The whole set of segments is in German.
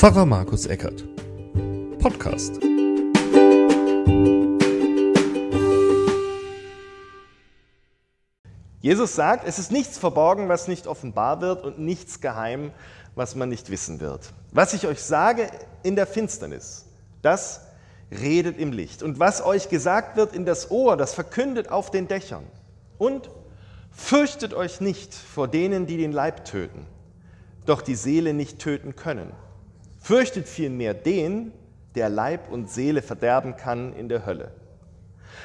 Pfarrer Markus Eckert. Podcast. Jesus sagt, es ist nichts verborgen, was nicht offenbar wird und nichts geheim, was man nicht wissen wird. Was ich euch sage in der Finsternis, das redet im Licht. Und was euch gesagt wird in das Ohr, das verkündet auf den Dächern. Und fürchtet euch nicht vor denen, die den Leib töten, doch die Seele nicht töten können. Fürchtet vielmehr den, der Leib und Seele verderben kann in der Hölle.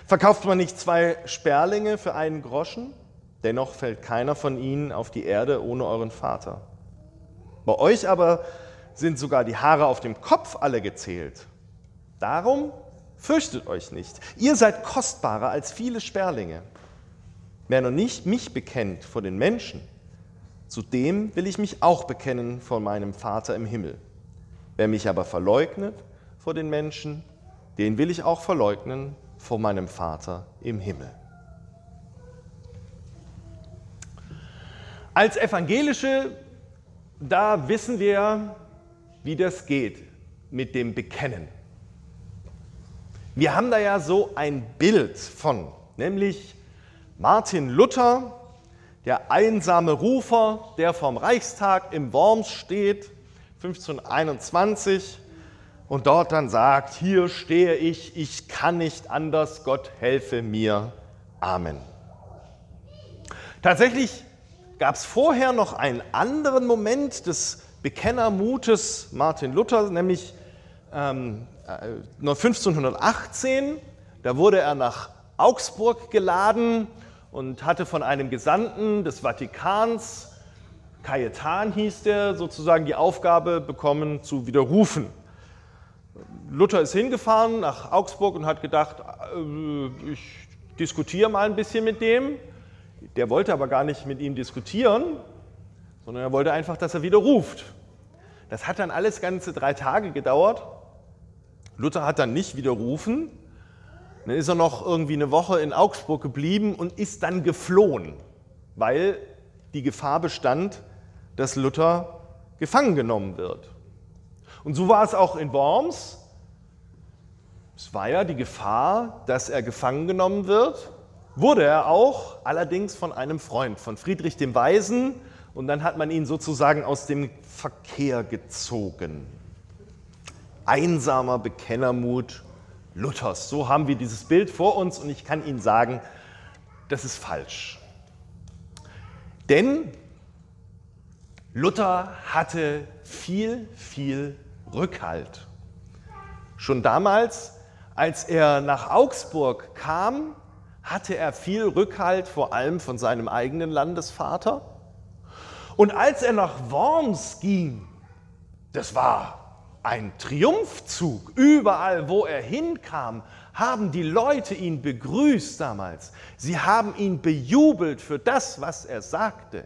Verkauft man nicht zwei Sperlinge für einen Groschen? Dennoch fällt keiner von ihnen auf die Erde ohne euren Vater. Bei euch aber sind sogar die Haare auf dem Kopf alle gezählt. Darum fürchtet euch nicht. Ihr seid kostbarer als viele Sperlinge. Wer noch nicht mich bekennt vor den Menschen, zu dem will ich mich auch bekennen vor meinem Vater im Himmel. Wer mich aber verleugnet vor den Menschen, den will ich auch verleugnen vor meinem Vater im Himmel. Als Evangelische, da wissen wir, wie das geht mit dem Bekennen. Wir haben da ja so ein Bild von, nämlich Martin Luther, der einsame Rufer, der vom Reichstag im Worms steht, 1521, und dort dann sagt, hier stehe ich, ich kann nicht anders, Gott helfe mir. Amen. Tatsächlich gab es vorher noch einen anderen Moment des Bekennermutes Martin Luther, nämlich ähm, 1518. Äh, da wurde er nach Augsburg geladen und hatte von einem Gesandten des Vatikans, Cajetan hieß der, sozusagen die Aufgabe bekommen zu widerrufen. Luther ist hingefahren nach Augsburg und hat gedacht, äh, ich diskutiere mal ein bisschen mit dem. Der wollte aber gar nicht mit ihm diskutieren, sondern er wollte einfach, dass er widerruft. Das hat dann alles ganze drei Tage gedauert. Luther hat dann nicht widerrufen. Dann ist er noch irgendwie eine Woche in Augsburg geblieben und ist dann geflohen, weil die Gefahr bestand, dass Luther gefangen genommen wird. Und so war es auch in Worms. Es war ja die Gefahr, dass er gefangen genommen wird. Wurde er auch, allerdings von einem Freund, von Friedrich dem Weisen. Und dann hat man ihn sozusagen aus dem Verkehr gezogen. Einsamer Bekennermut Luthers. So haben wir dieses Bild vor uns und ich kann Ihnen sagen, das ist falsch. Denn Luther hatte viel, viel Rückhalt. Schon damals, als er nach Augsburg kam, hatte er viel Rückhalt, vor allem von seinem eigenen Landesvater. Und als er nach Worms ging, das war ein Triumphzug. Überall, wo er hinkam, haben die Leute ihn begrüßt damals. Sie haben ihn bejubelt für das, was er sagte.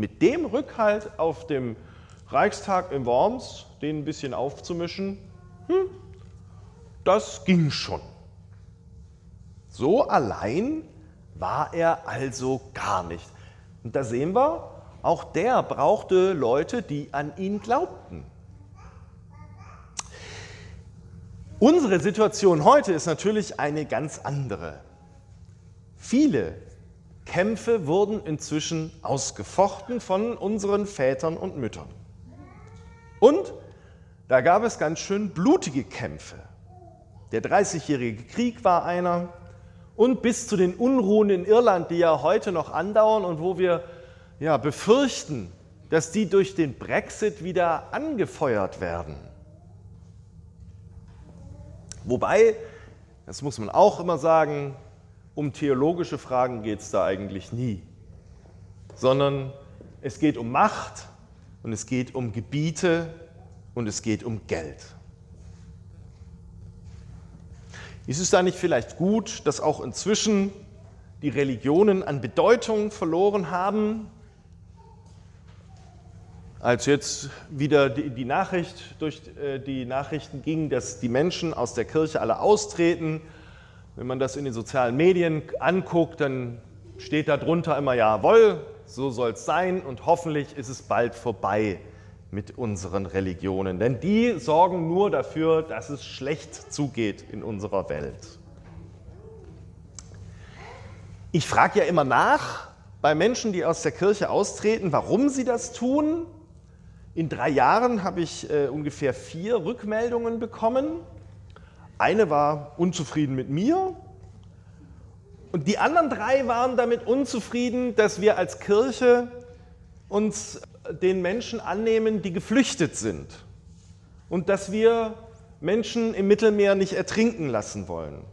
Mit dem Rückhalt auf dem Reichstag in Worms, den ein bisschen aufzumischen, hm, das ging schon. So allein war er also gar nicht. Und da sehen wir, auch der brauchte Leute, die an ihn glaubten. Unsere Situation heute ist natürlich eine ganz andere. Viele Kämpfe wurden inzwischen ausgefochten von unseren Vätern und Müttern. Und da gab es ganz schön blutige Kämpfe. Der Dreißigjährige Krieg war einer, und bis zu den Unruhen in Irland, die ja heute noch andauern und wo wir ja, befürchten, dass die durch den Brexit wieder angefeuert werden. Wobei, das muss man auch immer sagen, um theologische Fragen geht es da eigentlich nie, sondern es geht um Macht und es geht um Gebiete und es geht um Geld. Ist es da nicht vielleicht gut, dass auch inzwischen die Religionen an Bedeutung verloren haben? Als jetzt wieder die Nachricht durch äh, die Nachrichten ging, dass die Menschen aus der Kirche alle austreten, wenn man das in den sozialen Medien anguckt, dann steht da drunter immer jawohl, so soll es sein und hoffentlich ist es bald vorbei mit unseren Religionen, denn die sorgen nur dafür, dass es schlecht zugeht in unserer Welt. Ich frage ja immer nach bei Menschen, die aus der Kirche austreten, warum sie das tun. In drei Jahren habe ich äh, ungefähr vier Rückmeldungen bekommen. Eine war unzufrieden mit mir und die anderen drei waren damit unzufrieden, dass wir als Kirche uns den Menschen annehmen, die geflüchtet sind und dass wir Menschen im Mittelmeer nicht ertrinken lassen wollen.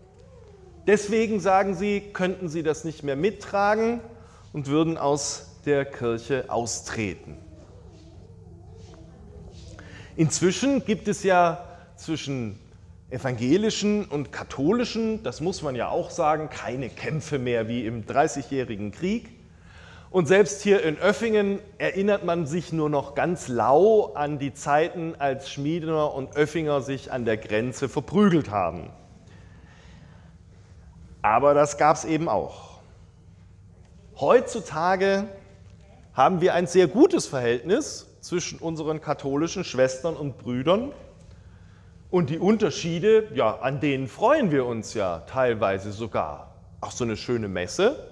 Deswegen sagen sie, könnten sie das nicht mehr mittragen und würden aus der Kirche austreten. Inzwischen gibt es ja zwischen evangelischen und katholischen, das muss man ja auch sagen, keine Kämpfe mehr wie im Dreißigjährigen Krieg. Und selbst hier in Öffingen erinnert man sich nur noch ganz lau an die Zeiten, als Schmiedener und Öffinger sich an der Grenze verprügelt haben. Aber das gab es eben auch. Heutzutage haben wir ein sehr gutes Verhältnis zwischen unseren katholischen Schwestern und Brüdern. Und die Unterschiede, ja, an denen freuen wir uns ja teilweise sogar. Auch so eine schöne Messe,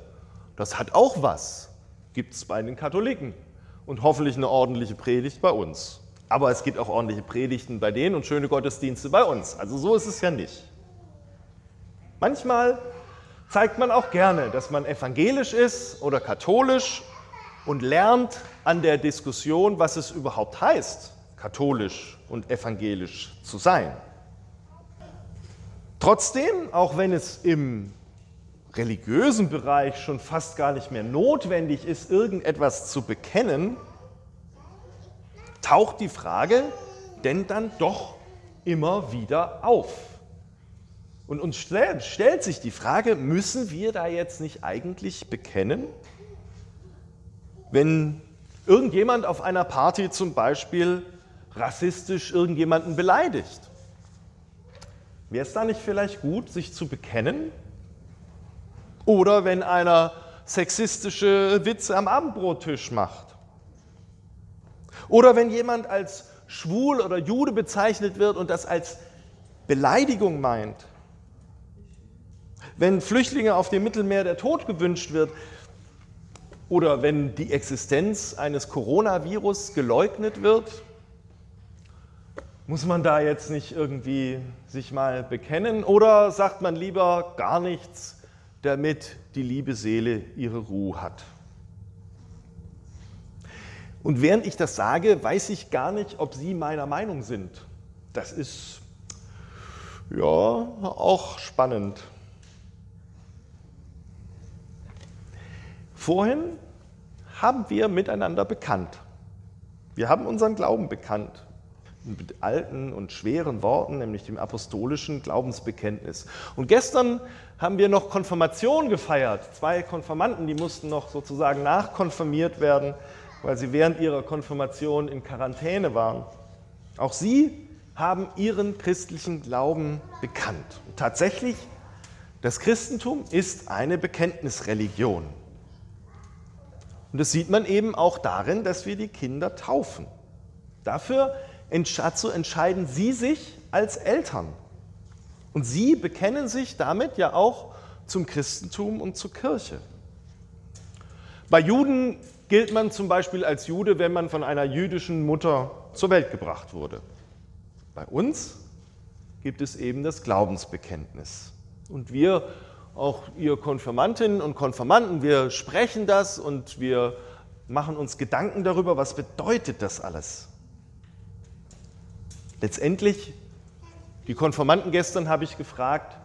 das hat auch was gibt es bei den Katholiken und hoffentlich eine ordentliche Predigt bei uns. Aber es gibt auch ordentliche Predigten bei denen und schöne Gottesdienste bei uns. Also so ist es ja nicht. Manchmal zeigt man auch gerne, dass man evangelisch ist oder katholisch und lernt an der Diskussion, was es überhaupt heißt, katholisch und evangelisch zu sein. Trotzdem, auch wenn es im religiösen Bereich schon fast gar nicht mehr notwendig ist, irgendetwas zu bekennen, taucht die Frage denn dann doch immer wieder auf. Und uns stellt, sich die Frage, müssen wir da jetzt nicht eigentlich bekennen? Wenn irgendjemand auf einer Party zum Beispiel rassistisch irgendjemanden beleidigt, wäre es da nicht vielleicht gut, sich zu bekennen oder wenn einer sexistische Witze am Abendbrottisch macht. Oder wenn jemand als schwul oder Jude bezeichnet wird und das als Beleidigung meint. Wenn Flüchtlinge auf dem Mittelmeer der Tod gewünscht wird oder wenn die Existenz eines Coronavirus geleugnet wird, muss man da jetzt nicht irgendwie sich mal bekennen oder sagt man lieber gar nichts, damit die liebe Seele ihre Ruhe hat. Und während ich das sage, weiß ich gar nicht, ob Sie meiner Meinung sind. Das ist ja auch spannend. Vorhin haben wir miteinander bekannt. Wir haben unseren Glauben bekannt mit alten und schweren Worten, nämlich dem apostolischen Glaubensbekenntnis. Und gestern haben wir noch Konfirmation gefeiert. Zwei Konfirmanden, die mussten noch sozusagen nachkonfirmiert werden, weil sie während ihrer Konfirmation in Quarantäne waren. Auch sie haben ihren christlichen Glauben bekannt. Und tatsächlich, das Christentum ist eine Bekenntnisreligion. Und das sieht man eben auch darin, dass wir die Kinder taufen. Dafür dazu entscheiden Sie sich als Eltern. Und Sie bekennen sich damit ja auch zum Christentum und zur Kirche. Bei Juden gilt man zum Beispiel als Jude, wenn man von einer jüdischen Mutter zur Welt gebracht wurde. Bei uns gibt es eben das Glaubensbekenntnis. Und wir, auch ihr Konfirmantinnen und Konfirmanden, wir sprechen das und wir machen uns Gedanken darüber, was bedeutet das alles. Letztendlich, die Konformanten gestern habe ich gefragt,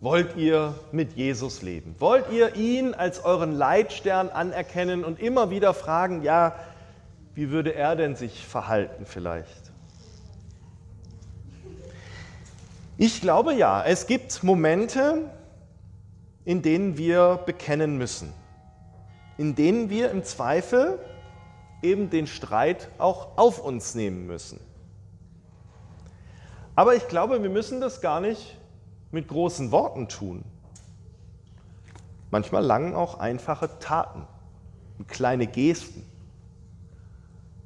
wollt ihr mit Jesus leben? Wollt ihr ihn als euren Leitstern anerkennen und immer wieder fragen, ja, wie würde er denn sich verhalten vielleicht? Ich glaube ja, es gibt Momente, in denen wir bekennen müssen, in denen wir im Zweifel eben den Streit auch auf uns nehmen müssen. Aber ich glaube, wir müssen das gar nicht mit großen Worten tun. Manchmal langen auch einfache Taten und kleine Gesten.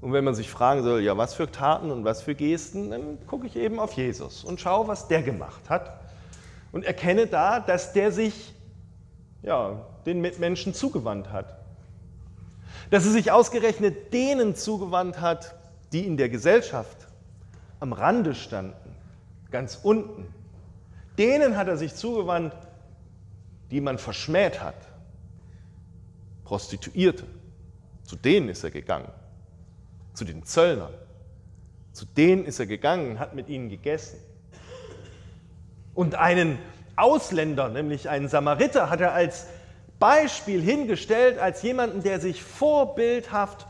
Und wenn man sich fragen soll, ja, was für Taten und was für Gesten, dann gucke ich eben auf Jesus und schaue, was der gemacht hat. Und erkenne da, dass der sich ja, den Mitmenschen zugewandt hat. Dass er sich ausgerechnet denen zugewandt hat, die in der Gesellschaft am Rande standen, ganz unten. Denen hat er sich zugewandt, die man verschmäht hat. Prostituierte. Zu denen ist er gegangen. Zu den Zöllnern. Zu denen ist er gegangen, hat mit ihnen gegessen. Und einen Ausländer, nämlich einen Samariter, hat er als Beispiel hingestellt, als jemanden, der sich vorbildhaft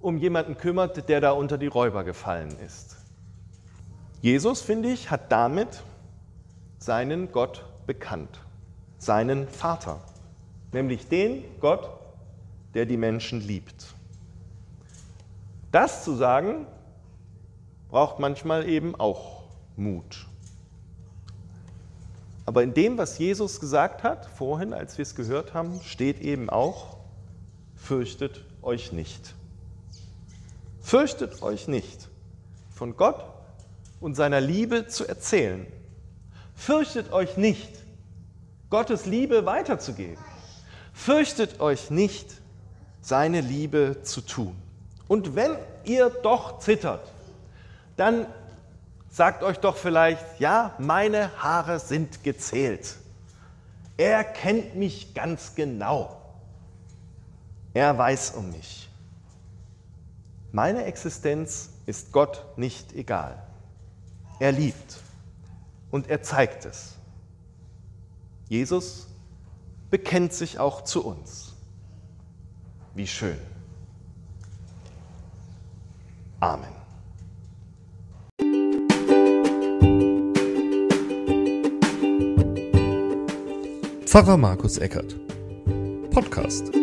um jemanden kümmert, der da unter die Räuber gefallen ist. Jesus, finde ich, hat damit seinen Gott bekannt, seinen Vater, nämlich den Gott, der die Menschen liebt. Das zu sagen, braucht manchmal eben auch Mut. Aber in dem, was Jesus gesagt hat, vorhin, als wir es gehört haben, steht eben auch, fürchtet euch nicht. Fürchtet euch nicht, von Gott und seiner Liebe zu erzählen. Fürchtet euch nicht, Gottes Liebe weiterzugeben. Fürchtet euch nicht, seine Liebe zu tun. Und wenn ihr doch zittert, dann sagt euch doch vielleicht, ja, meine Haare sind gezählt. Er kennt mich ganz genau. Er weiß um mich. Meine Existenz ist Gott nicht egal. Er liebt und er zeigt es. Jesus bekennt sich auch zu uns. Wie schön. Amen. Pfarrer Markus Eckert. Podcast.